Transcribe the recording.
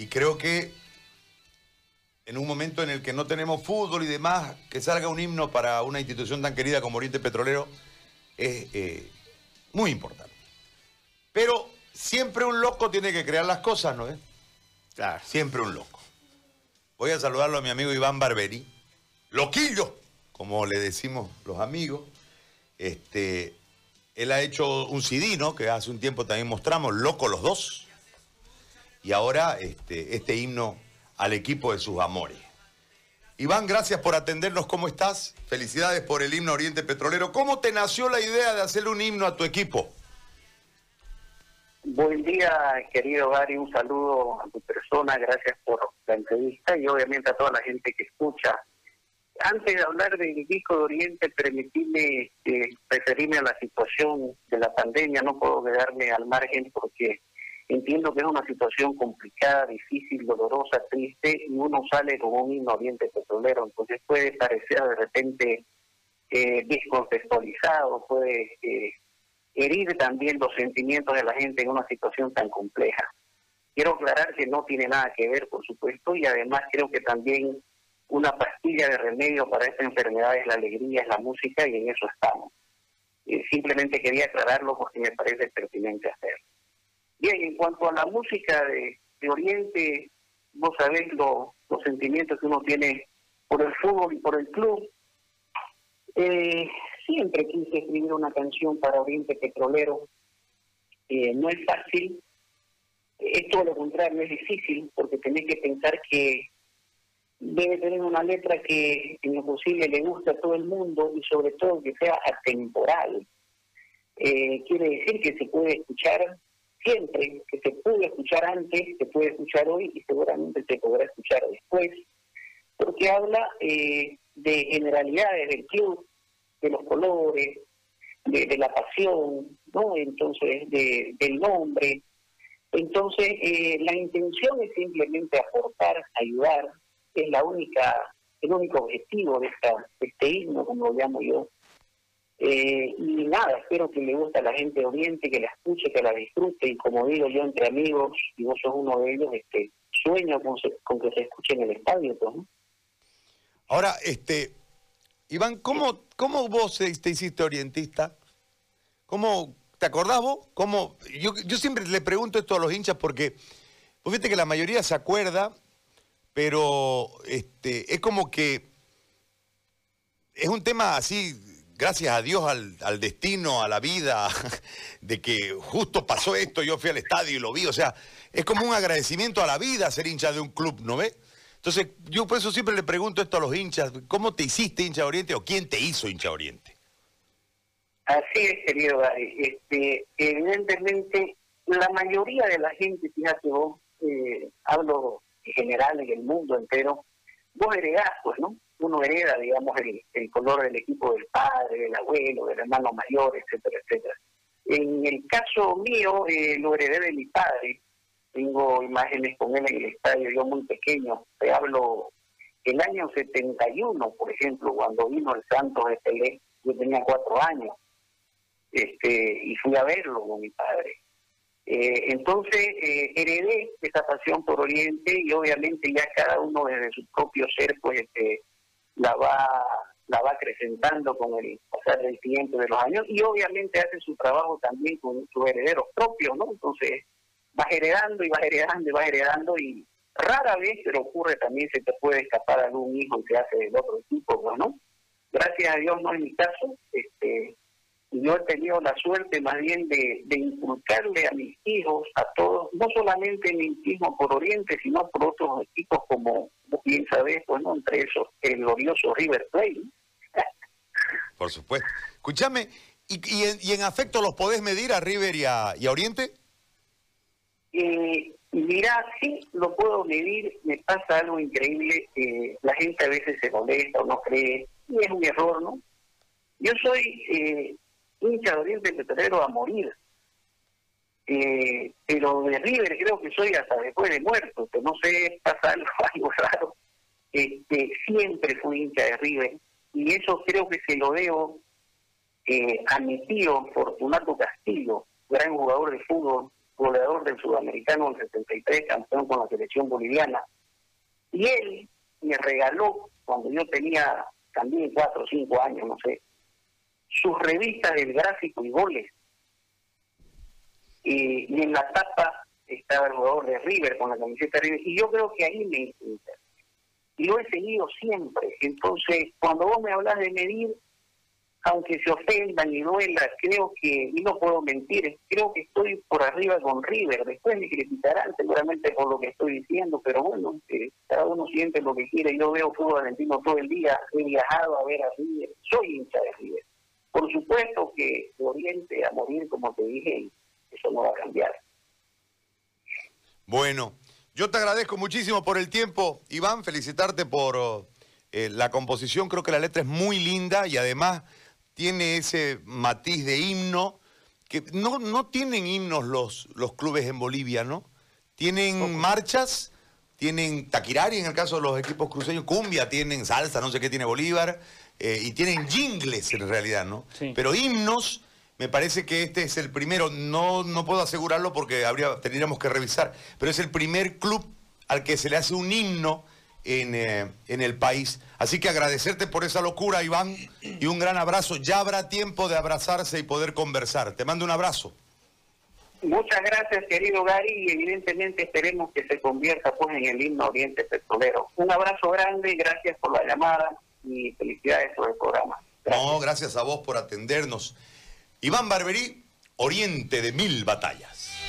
Y creo que en un momento en el que no tenemos fútbol y demás, que salga un himno para una institución tan querida como Oriente Petrolero es eh, muy importante. Pero siempre un loco tiene que crear las cosas, ¿no es? Claro. Siempre un loco. Voy a saludarlo a mi amigo Iván Barberi, loquillo, como le decimos los amigos. Este, él ha hecho un CD, ¿no? Que hace un tiempo también mostramos, Loco los dos. Y ahora este, este himno al equipo de sus amores. Iván, gracias por atendernos. ¿Cómo estás? Felicidades por el himno Oriente Petrolero. ¿Cómo te nació la idea de hacerle un himno a tu equipo? Buen día, querido Gary. Un saludo a tu persona. Gracias por la entrevista y obviamente a toda la gente que escucha. Antes de hablar del disco de Oriente, permitirme eh, referirme a la situación de la pandemia. No puedo quedarme al margen porque entiendo que es una situación complicada, difícil, dolorosa, triste, y uno sale como un himno Oriente Petrolero. Entonces puede parecer de repente eh, descontextualizado, puede... Eh, herir también los sentimientos de la gente en una situación tan compleja. Quiero aclarar que no tiene nada que ver, por supuesto, y además creo que también una pastilla de remedio para esta enfermedad es la alegría, es la música, y en eso estamos. simplemente quería aclararlo porque me parece pertinente hacerlo. Bien, en cuanto a la música de, Oriente, vos sabés los sentimientos que uno tiene por el fútbol y por el club. Eh, siempre quise escribir una canción para Oriente Petrolero. No es fácil, es todo lo contrario, es difícil, porque tenés que pensar que debe tener una letra que en lo posible le guste a todo el mundo y sobre todo que sea atemporal. Eh, quiere decir que se puede escuchar siempre, que se puede escuchar antes, se puede escuchar hoy y seguramente se podrá escuchar después, porque habla eh, de generalidades del club, de los colores, de, la pasión, ¿no? Entonces, de, del nombre. Entonces, eh, la intención es simplemente aportar, ayudar, es la única, el único objetivo de, esta, este himno, como lo llamo yo. Eh, y nada, espero que le guste a la gente de Oriente, que la escuche, que la disfrute, y como digo yo entre amigos, y vos sos uno de ellos, este sueño con, con que se escuche en el estadio, pues, Ahora, este, Iván, ¿cómo, cómo vos te hiciste orientista? ¿Cómo, ¿Te acordás vos? ¿Cómo? Yo, yo siempre le pregunto esto a los hinchas porque, pues viste que la mayoría se acuerda, pero este, es como que es un tema así, gracias a Dios, al, destino, a la vida, de que justo pasó esto, yo fui al estadio y lo vi, o sea, es como un agradecimiento a la vida ser hincha de un club, ¿no ves? Entonces, yo por eso siempre le pregunto esto a los hinchas, ¿cómo te hiciste hincha Oriente o quién te hizo hincha Oriente? Así es, querido Gary. Este, evidentemente, la mayoría de la gente, fíjate vos, eh, hablo en general en el mundo entero, vos heredás, pues, ¿no? Uno hereda, digamos, el, color del equipo del padre, del abuelo, del hermano mayor, etcétera, etcétera. En el caso mío, eh, lo heredé de mi padre, tengo imágenes con él en el estadio, yo muy pequeño, te hablo el año 71, por ejemplo, cuando vino el Santos de Pelé, yo tenía cuatro años, este y fui a verlo con mi padre. Eh, entonces eh, heredé esa pasión por Oriente y obviamente ya cada uno desde su propio ser pues este, la va la va acrecentando con el pasar del tiempo de los años y obviamente hace su trabajo también con sus herederos propios, ¿no? Entonces vas heredando y vas heredando y vas heredando y rara vez pero ocurre también se te puede escapar algún hijo que hace del otro tipo, ¿no? Gracias a Dios no es mi caso, este yo he tenido la suerte más bien de, de inculcarle a mis hijos, a todos, no solamente mi hijo por Oriente, sino por otros equipos como bien sabés, bueno, entre esos el glorioso River Plate. Por supuesto. Escúchame, ¿y, y, en, afecto los podés medir a River y a, y a Oriente? Eh, mira, sí, lo puedo medir, me pasa algo increíble, eh, la gente a veces se molesta o no cree, y es un error, ¿no? Yo soy eh, hincha de Oriente Petrolero a morir, eh, pero de River creo que soy hasta después de muerto, que no sé, pasa algo, raro, este, siempre fui hincha de River, y eso creo que se lo debo eh, a mi tío Fortunato Castillo, gran jugador de fútbol, goleador del sudamericano en 73, campeón con la selección boliviana. Y él me regaló, cuando yo tenía también cuatro o cinco años, no sé, sus revistas del gráfico y goles. Y, en la tapa estaba el jugador de River con la camiseta de River. Y yo creo que ahí me y lo he seguido siempre. Entonces, cuando vos me hablas de medir, aunque se ofendan y duela, creo que, y no puedo mentir, creo que estoy por arriba con River. Después me criticarán seguramente por lo que estoy diciendo, pero bueno, eh, cada uno siente lo que quiere. Yo veo fútbol argentino todo el día, he viajado a ver a River, soy hincha de River. Por supuesto que Oriente a morir, como te dije, eso no va a cambiar. Bueno, yo te agradezco muchísimo por el tiempo, Iván, felicitarte por eh, la composición, creo que la letra es muy linda y además tiene ese matiz de himno, que no, no tienen himnos los, los clubes en Bolivia, ¿no? Tienen marchas, tienen taquirari en el caso de los equipos cruceños, cumbia, tienen salsa, no sé qué tiene Bolívar, eh, y tienen jingles en realidad, ¿no? Pero himnos me parece que este es el primero, no, no puedo asegurarlo porque habría, tendríamos que revisar, pero es el primer club al que se le hace un himno en, eh, en, el país. Así que agradecerte por esa locura, Iván, y un gran abrazo. Ya habrá tiempo de abrazarse y poder conversar. Te mando un abrazo. Muchas gracias, querido Gary, y evidentemente esperemos que se convierta pues, en el himno Oriente Petrolero. Un abrazo grande, gracias por la llamada y felicidades por el programa. No, gracias a vos por atendernos. Iván Barberí, Oriente de Mil Batallas.